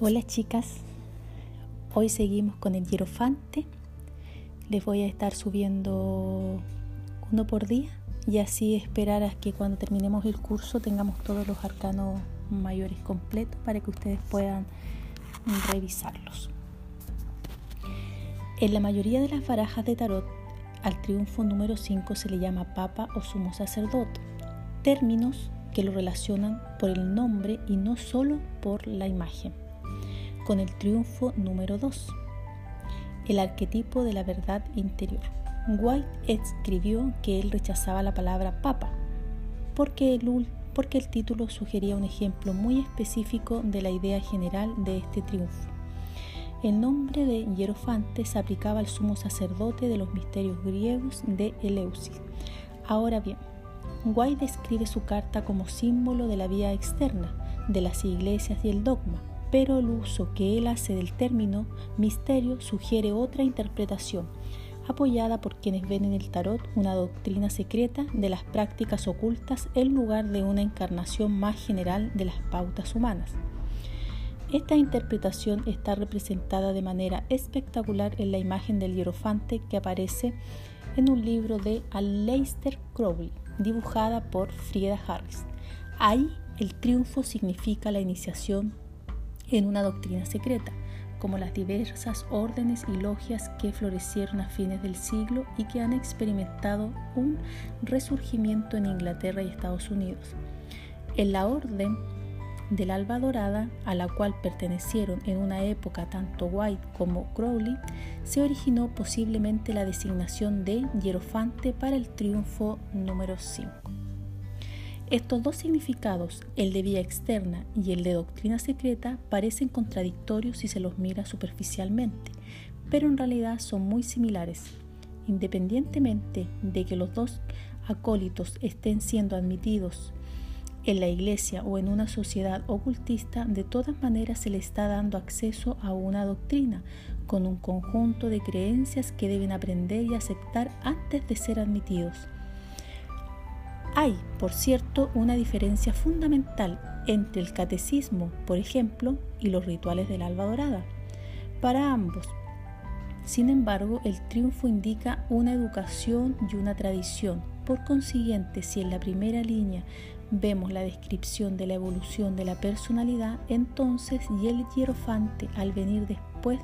Hola chicas, hoy seguimos con el hierofante. Les voy a estar subiendo uno por día y así esperar a que cuando terminemos el curso tengamos todos los arcanos mayores completos para que ustedes puedan revisarlos. En la mayoría de las barajas de tarot, al triunfo número 5 se le llama papa o sumo sacerdote, términos que lo relacionan por el nombre y no solo por la imagen con el triunfo número 2, el arquetipo de la verdad interior. White escribió que él rechazaba la palabra papa porque el, porque el título sugería un ejemplo muy específico de la idea general de este triunfo. El nombre de Hierofante se aplicaba al sumo sacerdote de los misterios griegos de Eleusis. Ahora bien, White describe su carta como símbolo de la vía externa, de las iglesias y el dogma, pero el uso que él hace del término misterio sugiere otra interpretación, apoyada por quienes ven en el tarot una doctrina secreta de las prácticas ocultas en lugar de una encarnación más general de las pautas humanas. Esta interpretación está representada de manera espectacular en la imagen del hierofante que aparece en un libro de Aleister Crowley, dibujada por Frieda Harris. Ahí el triunfo significa la iniciación en una doctrina secreta, como las diversas órdenes y logias que florecieron a fines del siglo y que han experimentado un resurgimiento en Inglaterra y Estados Unidos. En la orden del Alba Dorada, a la cual pertenecieron en una época tanto White como Crowley, se originó posiblemente la designación de Hierofante para el triunfo número 5. Estos dos significados, el de vía externa y el de doctrina secreta, parecen contradictorios si se los mira superficialmente, pero en realidad son muy similares. Independientemente de que los dos acólitos estén siendo admitidos en la iglesia o en una sociedad ocultista, de todas maneras se le está dando acceso a una doctrina, con un conjunto de creencias que deben aprender y aceptar antes de ser admitidos. Hay, por cierto, una diferencia fundamental entre el catecismo, por ejemplo, y los rituales del alba dorada. Para ambos, sin embargo, el triunfo indica una educación y una tradición. Por consiguiente, si en la primera línea vemos la descripción de la evolución de la personalidad, entonces y el hierofante al venir después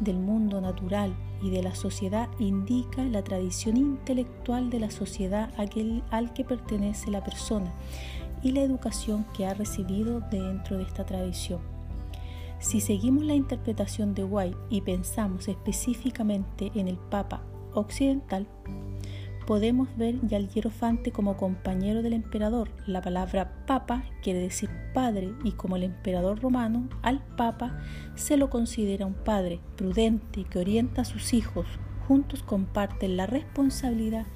del mundo natural y de la sociedad indica la tradición intelectual de la sociedad al que pertenece la persona y la educación que ha recibido dentro de esta tradición. Si seguimos la interpretación de White y pensamos específicamente en el Papa occidental, podemos ver ya al hierofante como compañero del emperador. La palabra papa quiere decir padre y como el emperador romano, al papa se lo considera un padre prudente que orienta a sus hijos. Juntos comparten la responsabilidad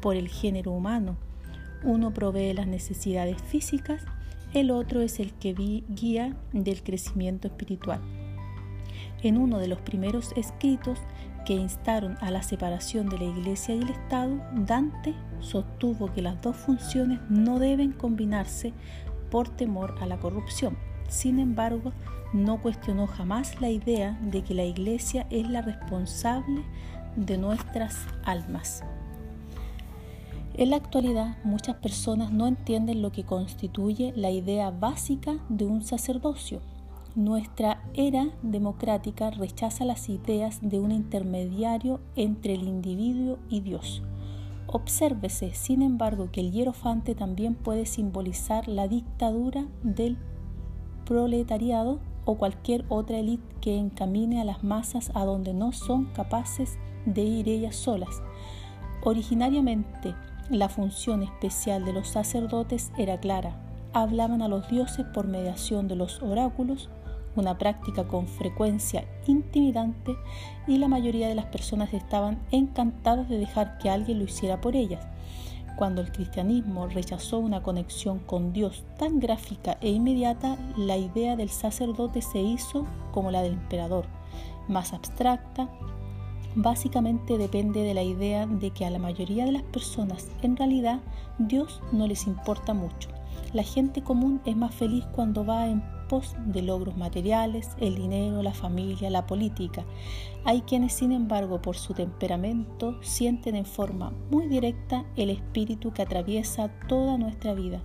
por el género humano. Uno provee las necesidades físicas, el otro es el que guía del crecimiento espiritual. En uno de los primeros escritos que instaron a la separación de la Iglesia y el Estado, Dante sostuvo que las dos funciones no deben combinarse por temor a la corrupción. Sin embargo, no cuestionó jamás la idea de que la Iglesia es la responsable de nuestras almas. En la actualidad, muchas personas no entienden lo que constituye la idea básica de un sacerdocio nuestra era democrática rechaza las ideas de un intermediario entre el individuo y Dios. Obsérvese, sin embargo, que el hierofante también puede simbolizar la dictadura del proletariado o cualquier otra élite que encamine a las masas a donde no son capaces de ir ellas solas. Originariamente, la función especial de los sacerdotes era clara. Hablaban a los dioses por mediación de los oráculos una práctica con frecuencia intimidante y la mayoría de las personas estaban encantadas de dejar que alguien lo hiciera por ellas. Cuando el cristianismo rechazó una conexión con Dios tan gráfica e inmediata, la idea del sacerdote se hizo como la del emperador, más abstracta, básicamente depende de la idea de que a la mayoría de las personas en realidad Dios no les importa mucho La gente común es más feliz cuando va en de logros materiales, el dinero, la familia, la política. Hay quienes, sin embargo, por su temperamento, sienten en forma muy directa el espíritu que atraviesa toda nuestra vida.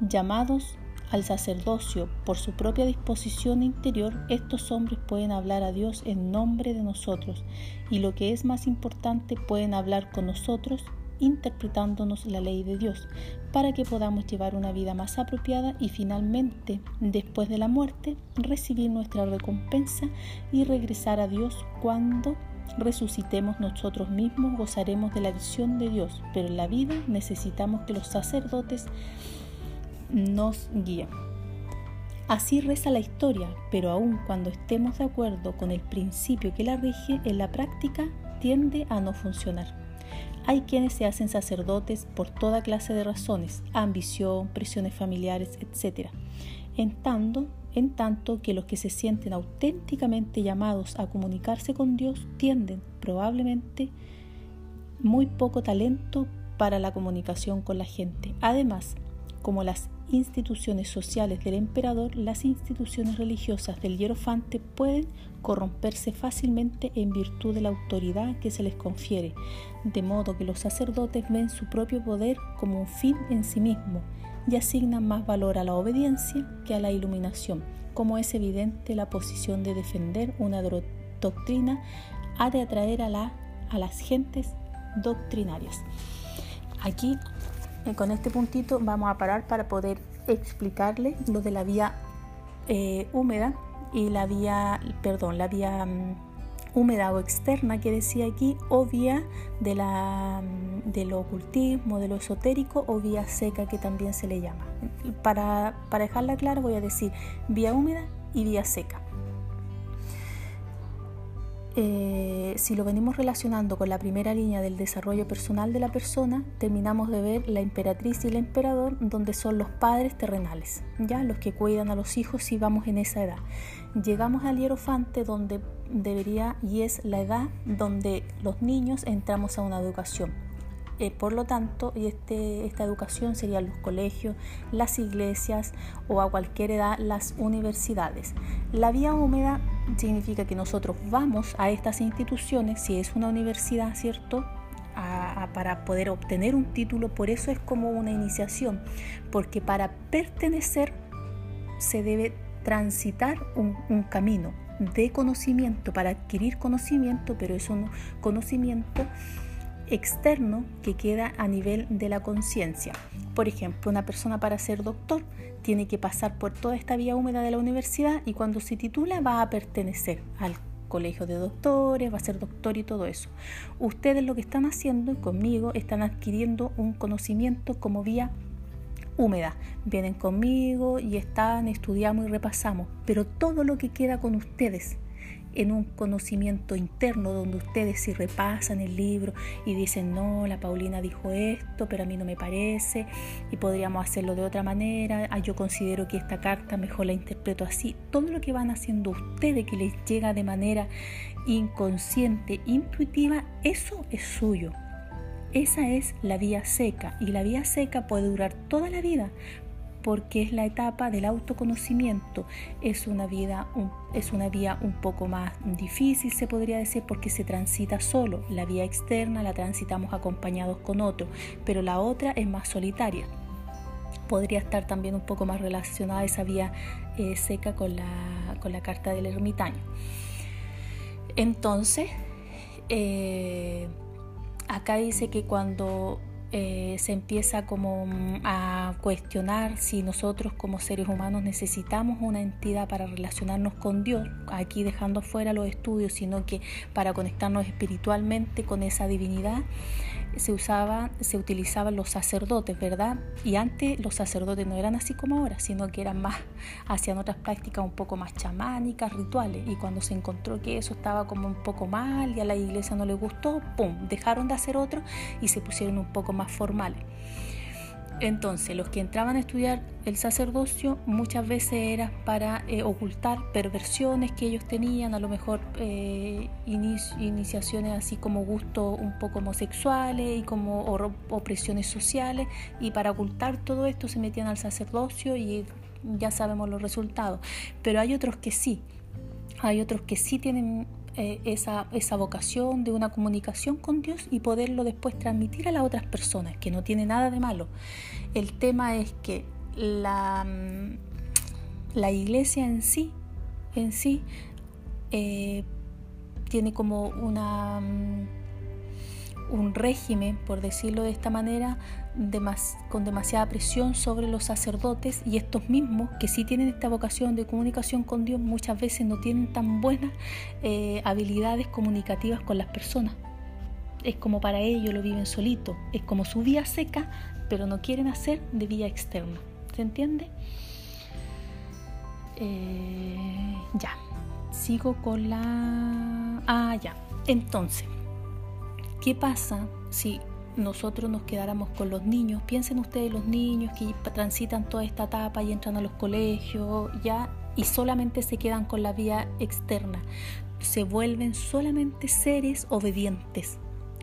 Llamados al sacerdocio por su propia disposición interior, estos hombres pueden hablar a Dios en nombre de nosotros y lo que es más importante, pueden hablar con nosotros interpretándonos la ley de Dios para que podamos llevar una vida más apropiada y finalmente, después de la muerte, recibir nuestra recompensa y regresar a Dios cuando resucitemos nosotros mismos, gozaremos de la visión de Dios, pero en la vida necesitamos que los sacerdotes nos guíen. Así reza la historia, pero aun cuando estemos de acuerdo con el principio que la rige, en la práctica tiende a no funcionar. Hay quienes se hacen sacerdotes por toda clase de razones, ambición, presiones familiares, etc. En tanto, en tanto que los que se sienten auténticamente llamados a comunicarse con Dios tienden probablemente muy poco talento para la comunicación con la gente. Además, como las instituciones sociales del emperador, las instituciones religiosas del hierofante pueden corromperse fácilmente en virtud de la autoridad que se les confiere, de modo que los sacerdotes ven su propio poder como un fin en sí mismo y asignan más valor a la obediencia que a la iluminación. Como es evidente, la posición de defender una doctrina ha de atraer a, a las gentes doctrinarias. Aquí con este puntito vamos a parar para poder explicarle lo de la vía eh, húmeda y la vía, perdón, la vía mm, húmeda o externa que decía aquí o vía de la, mm, del ocultismo, de lo esotérico o vía seca que también se le llama. Para, para dejarla clara voy a decir vía húmeda y vía seca. Eh, si lo venimos relacionando con la primera línea del desarrollo personal de la persona, terminamos de ver la emperatriz y el emperador, donde son los padres terrenales, ya los que cuidan a los hijos si vamos en esa edad. Llegamos al hierofante, donde debería y es la edad donde los niños entramos a una educación eh, por lo tanto, este, esta educación sería los colegios, las iglesias o a cualquier edad las universidades. La vía húmeda significa que nosotros vamos a estas instituciones, si es una universidad, ¿cierto? para poder obtener un título, por eso es como una iniciación, porque para pertenecer se debe transitar un, un camino de conocimiento para adquirir conocimiento, pero es un conocimiento externo que queda a nivel de la conciencia. Por ejemplo, una persona para ser doctor tiene que pasar por toda esta vía húmeda de la universidad y cuando se titula va a pertenecer al colegio de doctores, va a ser doctor y todo eso. Ustedes lo que están haciendo conmigo están adquiriendo un conocimiento como vía húmeda. Vienen conmigo y están, estudiamos y repasamos, pero todo lo que queda con ustedes en un conocimiento interno donde ustedes si repasan el libro y dicen, no, la Paulina dijo esto, pero a mí no me parece y podríamos hacerlo de otra manera, ah, yo considero que esta carta mejor la interpreto así, todo lo que van haciendo ustedes que les llega de manera inconsciente, intuitiva, eso es suyo. Esa es la vía seca y la vía seca puede durar toda la vida porque es la etapa del autoconocimiento. Es una, vida, es una vía un poco más difícil, se podría decir, porque se transita solo. La vía externa la transitamos acompañados con otro, pero la otra es más solitaria. Podría estar también un poco más relacionada esa vía eh, seca con la, con la carta del ermitaño. Entonces, eh, acá dice que cuando eh, se empieza como mm, a cuestionar si nosotros como seres humanos necesitamos una entidad para relacionarnos con Dios, aquí dejando fuera los estudios, sino que para conectarnos espiritualmente con esa divinidad se usaba, se utilizaban los sacerdotes, ¿verdad? Y antes los sacerdotes no eran así como ahora, sino que eran más, hacían otras prácticas un poco más chamánicas, rituales. Y cuando se encontró que eso estaba como un poco mal y a la iglesia no le gustó, ¡pum! Dejaron de hacer otro y se pusieron un poco más formales. Entonces, los que entraban a estudiar el sacerdocio muchas veces era para eh, ocultar perversiones que ellos tenían, a lo mejor eh, iniciaciones así como gustos un poco homosexuales y como opresiones sociales, y para ocultar todo esto se metían al sacerdocio y ya sabemos los resultados. Pero hay otros que sí, hay otros que sí tienen eh, esa, esa vocación de una comunicación con Dios y poderlo después transmitir a las otras personas, que no tiene nada de malo. El tema es que la, mm, la iglesia en sí, en sí eh, tiene como una mm, un régimen, por decirlo de esta manera, con demasiada presión sobre los sacerdotes y estos mismos que sí tienen esta vocación de comunicación con Dios muchas veces no tienen tan buenas eh, habilidades comunicativas con las personas. Es como para ellos lo viven solito, es como su vía seca, pero no quieren hacer de vía externa. ¿Se entiende? Eh, ya, sigo con la... Ah, ya. Entonces, ¿Qué pasa si nosotros nos quedáramos con los niños? Piensen ustedes los niños que transitan toda esta etapa y entran a los colegios, ya, y solamente se quedan con la vía externa. Se vuelven solamente seres obedientes,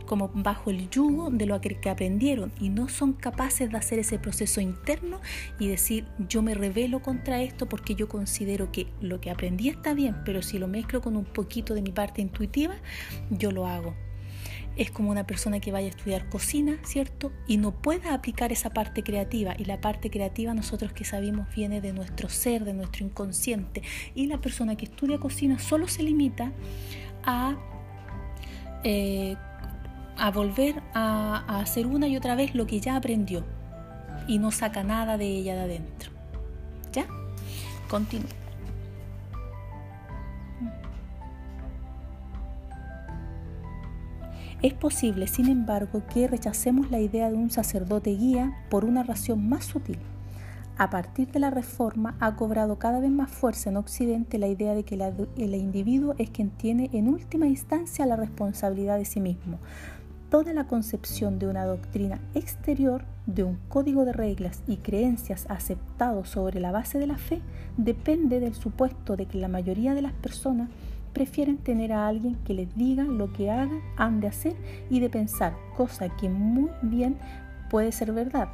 como bajo el yugo de lo que aprendieron y no son capaces de hacer ese proceso interno y decir yo me rebelo contra esto porque yo considero que lo que aprendí está bien, pero si lo mezclo con un poquito de mi parte intuitiva, yo lo hago es como una persona que vaya a estudiar cocina, ¿cierto? Y no pueda aplicar esa parte creativa. Y la parte creativa nosotros que sabemos viene de nuestro ser, de nuestro inconsciente. Y la persona que estudia cocina solo se limita a, eh, a volver a, a hacer una y otra vez lo que ya aprendió. Y no saca nada de ella de adentro. ¿Ya? Continúo. Es posible, sin embargo, que rechacemos la idea de un sacerdote guía por una razón más sutil. A partir de la Reforma ha cobrado cada vez más fuerza en Occidente la idea de que el individuo es quien tiene en última instancia la responsabilidad de sí mismo. Toda la concepción de una doctrina exterior, de un código de reglas y creencias aceptados sobre la base de la fe, depende del supuesto de que la mayoría de las personas prefieren tener a alguien que les diga lo que hagan, han de hacer y de pensar, cosa que muy bien puede ser verdad.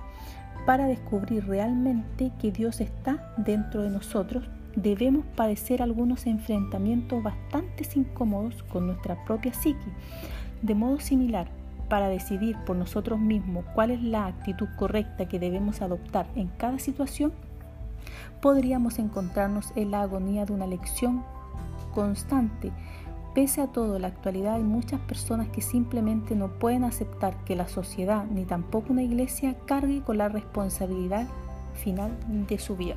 Para descubrir realmente que Dios está dentro de nosotros, debemos padecer algunos enfrentamientos bastante incómodos con nuestra propia psique. De modo similar, para decidir por nosotros mismos cuál es la actitud correcta que debemos adoptar en cada situación, podríamos encontrarnos en la agonía de una lección constante. Pese a todo, en la actualidad hay muchas personas que simplemente no pueden aceptar que la sociedad ni tampoco una iglesia cargue con la responsabilidad final de su vida.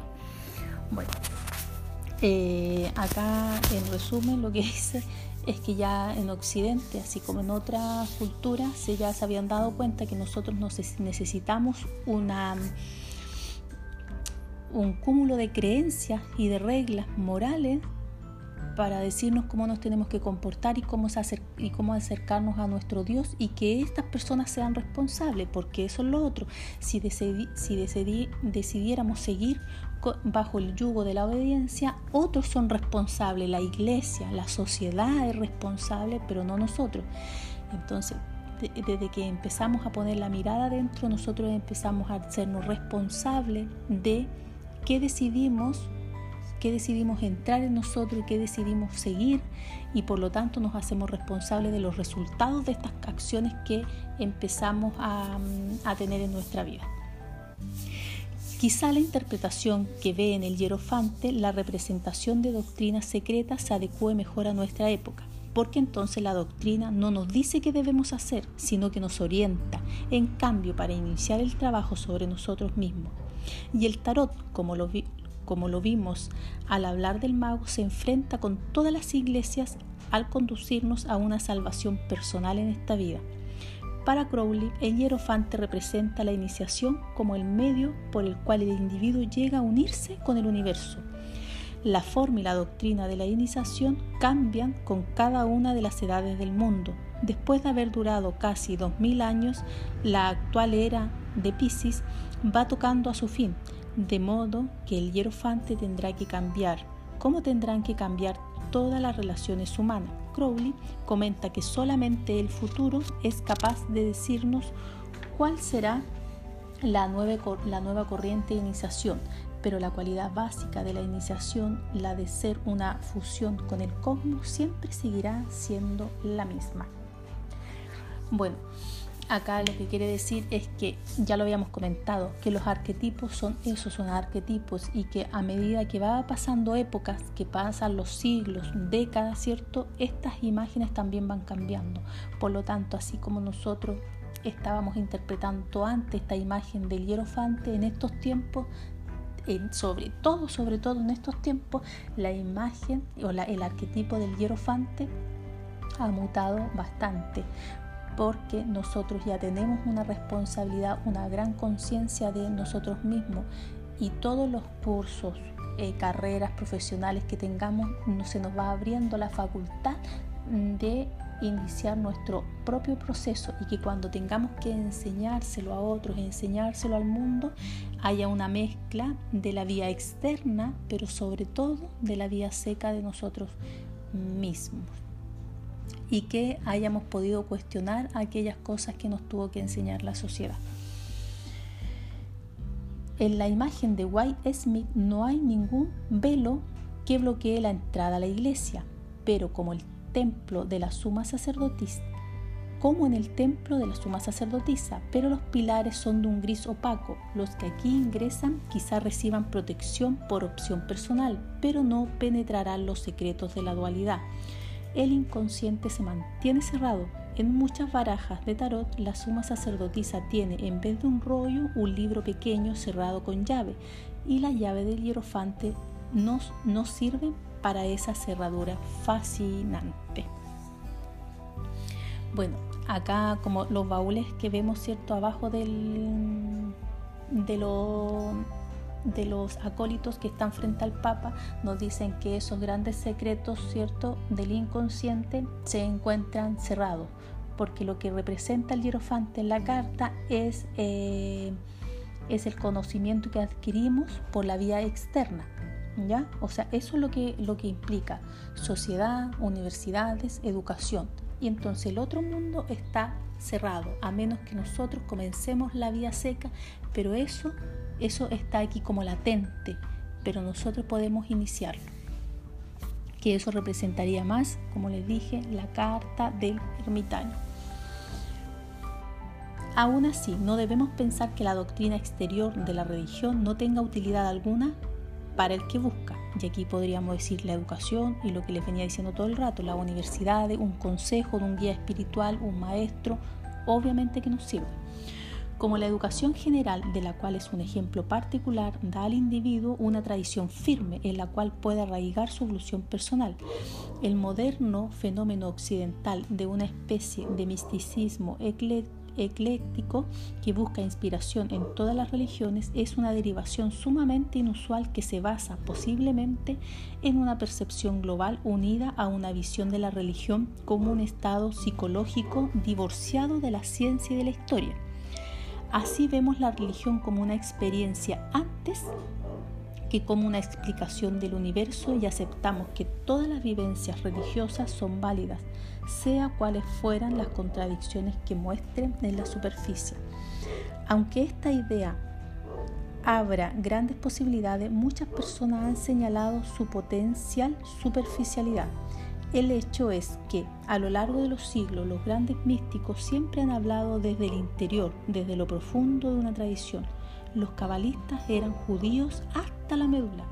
Bueno, eh, acá en resumen lo que dice es que ya en Occidente, así como en otras culturas, ya se habían dado cuenta que nosotros necesitamos una un cúmulo de creencias y de reglas morales para decirnos cómo nos tenemos que comportar y cómo, acercarnos a nuestro Dios y que estas personas sean responsables, porque eso es lo otro. Si, si decidiéramos seguir bajo el yugo de la obediencia, otros son responsables, la iglesia, la sociedad es responsable, pero no nosotros. Entonces, desde que empezamos a poner la mirada adentro, nosotros empezamos a hacernos responsables de qué decidimos qué decidimos entrar en nosotros y qué decidimos seguir y por lo tanto nos hacemos responsables de los resultados de estas acciones que empezamos a, tener en nuestra vida. Quizá la interpretación que ve en el hierofante la representación de doctrinas secretas se adecue mejor a nuestra época, porque entonces la doctrina no nos dice qué debemos hacer, sino que nos orienta, en cambio, para iniciar el trabajo sobre nosotros mismos. Y el tarot, como lo, como lo vimos al hablar del mago, se enfrenta con todas las iglesias al conducirnos a una salvación personal en esta vida. Para Crowley, el hierofante representa la iniciación como el medio por el cual el individuo llega a unirse con el universo. La forma y la doctrina de la iniciación cambian con cada una de las edades del mundo. Después de haber durado casi 2000 años, la actual era de Pisces va tocando a su fin, de modo que el hierofante tendrá que cambiar, como tendrán que cambiar todas las relaciones humanas. Crowley comenta que solamente el futuro es capaz de decirnos cuál será la nueva, la nueva corriente de iniciación, pero la cualidad básica de la iniciación, la de ser una fusión con el cosmos, siempre seguirá siendo la misma. Bueno, acá lo que quiere decir es que ya lo habíamos comentado, que los arquetipos son esos, son arquetipos y que a medida que va pasando épocas, que pasan los siglos, décadas, ¿cierto? Estas imágenes también van cambiando. Por lo tanto, así como nosotros estábamos interpretando antes esta imagen del hierofante, en estos tiempos sobre todo, sobre todo en estos tiempos, la imagen o el arquetipo del hierofante ha mutado bastante porque nosotros ya tenemos una responsabilidad, una gran conciencia de nosotros mismos y todos los cursos, eh, carreras profesionales que tengamos, se nos va abriendo la facultad de iniciar nuestro propio proceso y que cuando tengamos que enseñárselo a otros, enseñárselo al mundo, haya una mezcla de la vía externa, pero sobre todo de la vía seca de nosotros mismos y que hayamos podido cuestionar aquellas cosas que nos tuvo que enseñar la sociedad. En la imagen de White Smith no hay ningún velo que bloquee la entrada a la iglesia, pero como el templo de la suma sacerdotisa, como en el templo de la suma sacerdotisa, pero los pilares son de un gris opaco. Los que aquí ingresan quizá reciban protección por opción personal, pero no penetrarán los secretos de la dualidad el inconsciente se mantiene cerrado. En muchas barajas de tarot, la suma sacerdotisa tiene en vez de un rollo un libro pequeño cerrado con llave y la llave del hierofante nos, nos sirve para esa cerradura fascinante. Bueno, acá como los baúles que vemos cierto abajo del, de los de los acólitos que están frente al Papa nos dicen que esos grandes secretos, ¿cierto?, del inconsciente se encuentran cerrados, porque lo que representa el hierofante en la carta es, eh, es el conocimiento que adquirimos por la vía externa. ¿Ya? O sea, eso es lo que, lo que implica sociedad, universidades, educación. Y entonces el otro mundo está cerrado, a menos que nosotros comencemos la vía seca, pero eso eso está aquí como latente, pero nosotros podemos iniciarlo. Que eso representaría más, como les dije, la carta del ermitaño. Aún así, no debemos pensar que la doctrina exterior de la religión no tenga utilidad alguna para el que busca. Y aquí podríamos decir la educación y lo que les venía diciendo todo el rato, la universidad, un consejo de un guía espiritual, un maestro, obviamente que nos sirve como la educación general, de la cual es un ejemplo particular, da al individuo una tradición firme en la cual puede arraigar su evolución personal. El moderno fenómeno occidental de una especie de misticismo ecléctico que busca inspiración en todas las religiones es una derivación sumamente inusual que se basa posiblemente en una percepción global unida a una visión de la religión como un estado psicológico divorciado de la ciencia y de la historia. Así vemos la religión como una experiencia antes que como una explicación del universo y aceptamos que todas las vivencias religiosas son válidas, sea cuales fueran las contradicciones que muestren en la superficie. Aunque esta idea abra grandes posibilidades, muchas personas han señalado su potencial superficialidad el hecho es que a lo largo de los siglos los grandes místicos siempre han hablado desde el interior, desde lo profundo de una tradición. Los cabalistas eran judíos hasta la médula.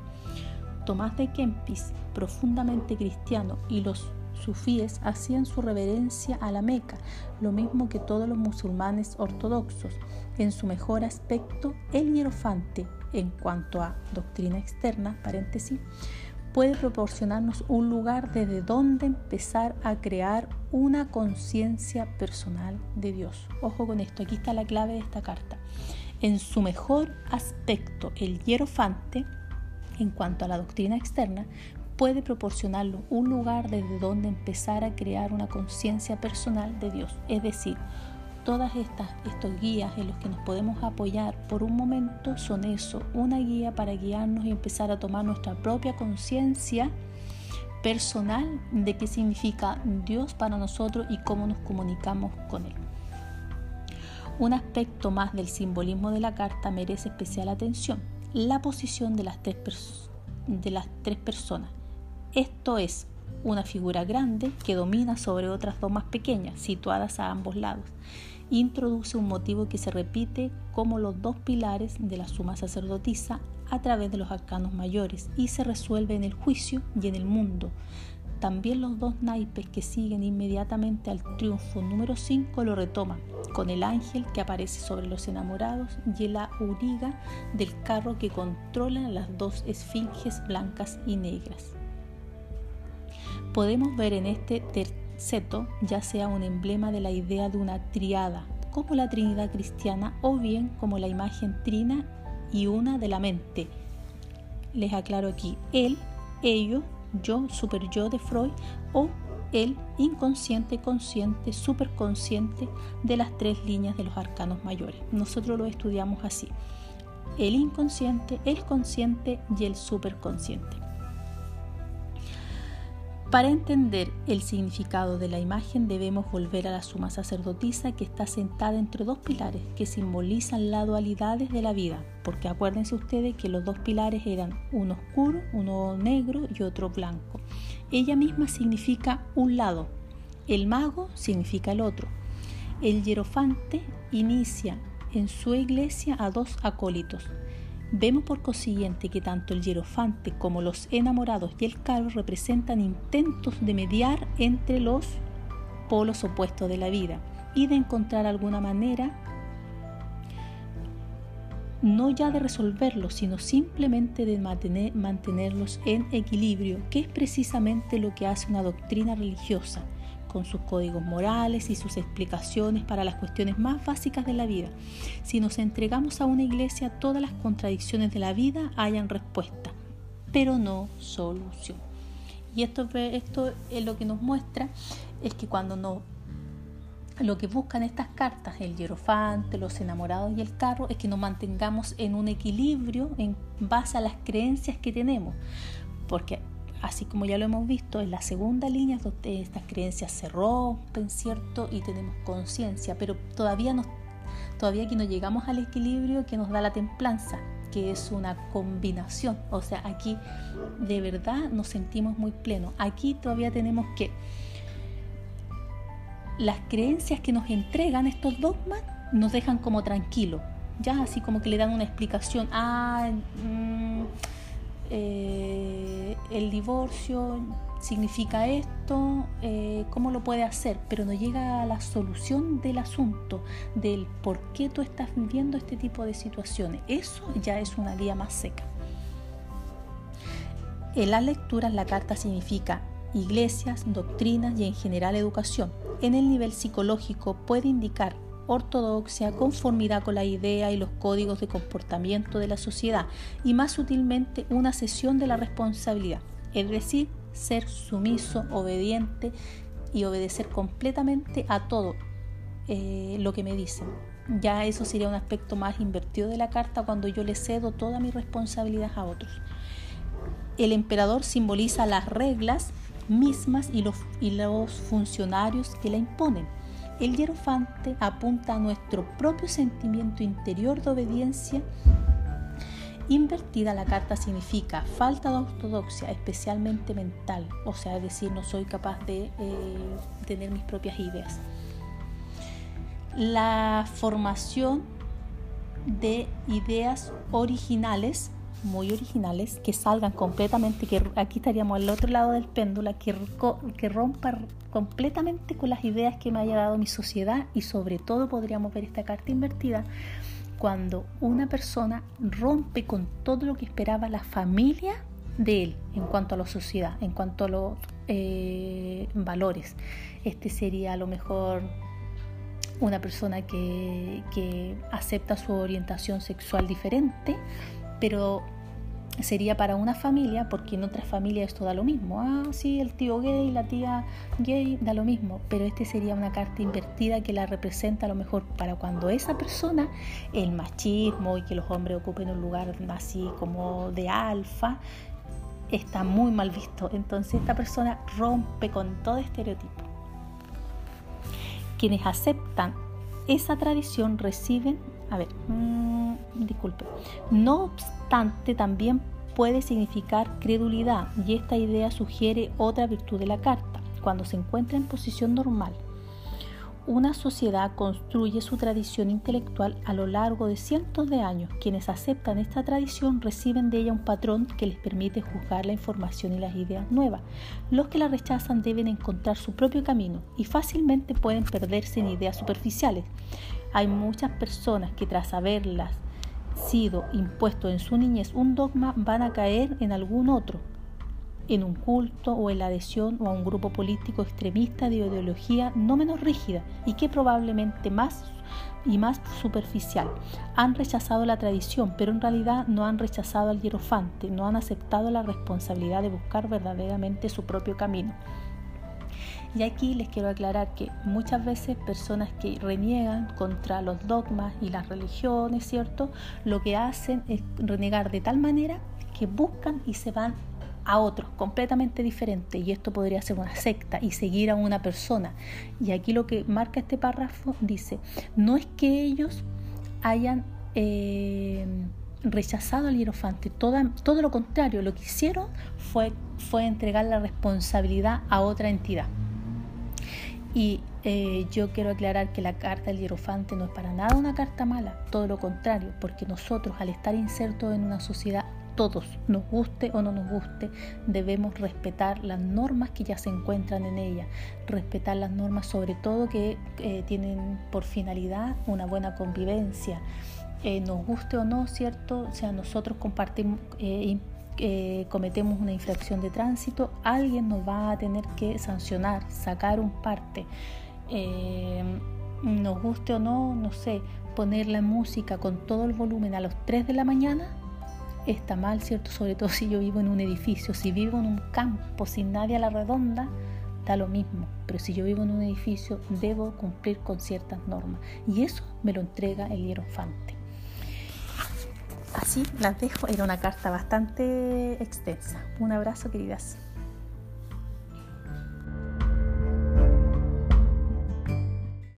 Tomás de Kempis, profundamente cristiano, y los sufíes hacían su reverencia a la Meca, lo mismo que todos los musulmanes ortodoxos. En su mejor aspecto, el hierofante, en cuanto a doctrina externa, paréntesis, puede proporcionarnos un lugar desde donde empezar a crear una conciencia personal de Dios. Ojo con esto, aquí está la clave de esta carta. En su mejor aspecto, el hierofante, en cuanto a la doctrina externa, puede proporcionarnos un lugar desde donde empezar a crear una conciencia personal de Dios. Es decir, todas estas estos guías en los que nos podemos apoyar por un momento son eso, una guía para guiarnos y empezar a tomar nuestra propia conciencia personal de qué significa Dios para nosotros y cómo nos comunicamos con Él. Un aspecto más del simbolismo de la carta merece especial atención, la posición de las tres, de las tres personas. Esto es una figura grande que domina sobre otras dos más pequeñas, situadas a ambos lados. Introduce un motivo que se repite como los dos pilares de la suma sacerdotisa a través de los arcanos mayores y se resuelve en el juicio y en el mundo. También los dos naipes que siguen inmediatamente al triunfo número 5 lo retoman, con el ángel que aparece sobre los enamorados y la auriga del carro que controla las dos esfinges blancas y negras. Podemos ver en este terceto ya sea un emblema de la idea de una triada, como la Trinidad cristiana, o bien como la imagen trina y una de la mente. Les aclaro aquí, él, ello, yo, super yo de Freud o el inconsciente, consciente, superconsciente de las tres líneas de los arcanos mayores. Nosotros lo estudiamos así. El inconsciente, el consciente y el superconsciente. Para entender el significado de la imagen debemos volver a la suma sacerdotisa que está sentada entre dos pilares que simbolizan las dualidades de la vida, porque acuérdense ustedes que los dos pilares eran uno oscuro, uno negro y otro blanco. Ella misma significa un lado, el mago significa el otro. El hierofante inicia en su iglesia a dos acólitos, Vemos por consiguiente que tanto el hierofante como los enamorados y el carro representan intentos de mediar entre los polos opuestos de la vida y de encontrar alguna manera no ya de resolverlos, sino simplemente de mantenerlos en equilibrio, que es precisamente lo que hace una doctrina religiosa con sus códigos morales y sus explicaciones para las cuestiones más básicas de la vida. Si nos entregamos a una iglesia, todas las contradicciones de la vida hayan respuesta, pero no solución. Y esto, es lo que nos muestra es que cuando no lo que buscan estas cartas, el hierofante, los enamorados y el carro, es que nos mantengamos en un equilibrio en base a las creencias que tenemos. Porque así como ya lo hemos visto, en la segunda línea donde estas creencias se rompen, ¿cierto? Y tenemos conciencia, pero todavía, no, todavía aquí no llegamos al equilibrio que nos da la templanza, que es una combinación. O sea, aquí de verdad nos sentimos muy plenos. Aquí todavía tenemos que... Las creencias que nos entregan estos dogmas nos dejan como tranquilos, ya así como que le dan una explicación. Ah, mm, eh, el divorcio significa esto, eh, cómo lo puede hacer, pero no llega a la solución del asunto, del por qué tú estás viviendo este tipo de situaciones. Eso ya es una guía más seca. En las lecturas la carta significa iglesias, doctrinas y en general educación. En el nivel psicológico puede indicar ortodoxia, conformidad con la idea y los códigos de comportamiento de la sociedad y más sutilmente una cesión de la responsabilidad, es decir, ser sumiso, obediente y obedecer completamente a todo eh, lo que me dicen. Ya eso sería un aspecto más invertido de la carta cuando yo le cedo toda mi responsabilidad a otros. El emperador simboliza las reglas mismas y los, y los funcionarios que la imponen el hierofante apunta a nuestro propio sentimiento interior de obediencia. Invertida la carta significa falta de ortodoxia, especialmente mental, o sea, es decir, no soy capaz de eh, tener mis propias ideas. La formación de ideas originales muy originales que salgan completamente, que aquí estaríamos al otro lado del péndulo, que, que rompa completamente con las ideas que me haya dado mi sociedad y sobre todo podríamos ver esta carta invertida cuando una persona rompe con todo lo que esperaba la familia de él en cuanto a la sociedad, en cuanto a los eh, valores. Este sería a lo mejor una persona que, que acepta su orientación sexual diferente, pero sería para una familia, porque en otras familias esto da lo mismo. Ah, sí, el tío gay, la tía gay, da lo mismo. Pero este sería una carta invertida que la representa a lo mejor para cuando esa persona, el machismo y que los hombres ocupen un lugar así como de alfa, está muy mal visto. Entonces esta persona rompe con todo estereotipo. Quienes aceptan esa tradición reciben, a ver, mmm, disculpe, no obstante también puede significar credulidad y esta idea sugiere otra virtud de la carta, cuando se encuentra en posición normal una sociedad construye su tradición intelectual a lo largo de cientos de años. Quienes aceptan esta tradición reciben de ella un patrón que les permite juzgar la información y las ideas nuevas. Los que la rechazan deben encontrar su propio camino y fácilmente pueden perderse en ideas superficiales. Hay muchas personas que tras haberlas sido impuesto en su niñez un dogma van a caer en algún otro, en un culto o en la adhesión o a un grupo político extremista de ideología no menos rígida y que probablemente más y más superficial. Han rechazado la tradición, pero en realidad no han rechazado al hierofante, no han aceptado la responsabilidad de buscar verdaderamente su propio camino. Y aquí les quiero aclarar que muchas veces personas que reniegan contra los dogmas y las religiones, ¿cierto? Lo que hacen es renegar de tal manera que buscan y se van a otros completamente diferentes y esto podría ser una secta y seguir a una persona. Y aquí lo que marca este párrafo dice, no es que ellos hayan eh, rechazado al hierofante, todo, todo lo contrario, lo que hicieron fue, fue entregar la responsabilidad a otra entidad. Y eh, yo quiero aclarar que la carta del hierofante no es para nada una carta mala, todo lo contrario, porque nosotros al estar insertos en una sociedad todos, nos guste o no nos guste, debemos respetar las normas que ya se encuentran en ella, respetar las normas sobre todo que eh, tienen por finalidad una buena convivencia. Eh, nos guste o no, ¿cierto? O sea, nosotros compartimos, eh, cometemos una infracción de tránsito, alguien nos va a tener que sancionar, sacar un parte. nos guste o no, no sé, poner la música con todo el volumen a los 3 de la mañana está mal, ¿cierto? Sobre todo si yo vivo en un edificio, si vivo en un campo sin nadie a la redonda, da lo mismo. Pero si yo vivo en un edificio, debo cumplir con ciertas normas. Y eso me lo entrega el hierofante. Así las dejo, era una carta bastante extensa. Un abrazo, queridas.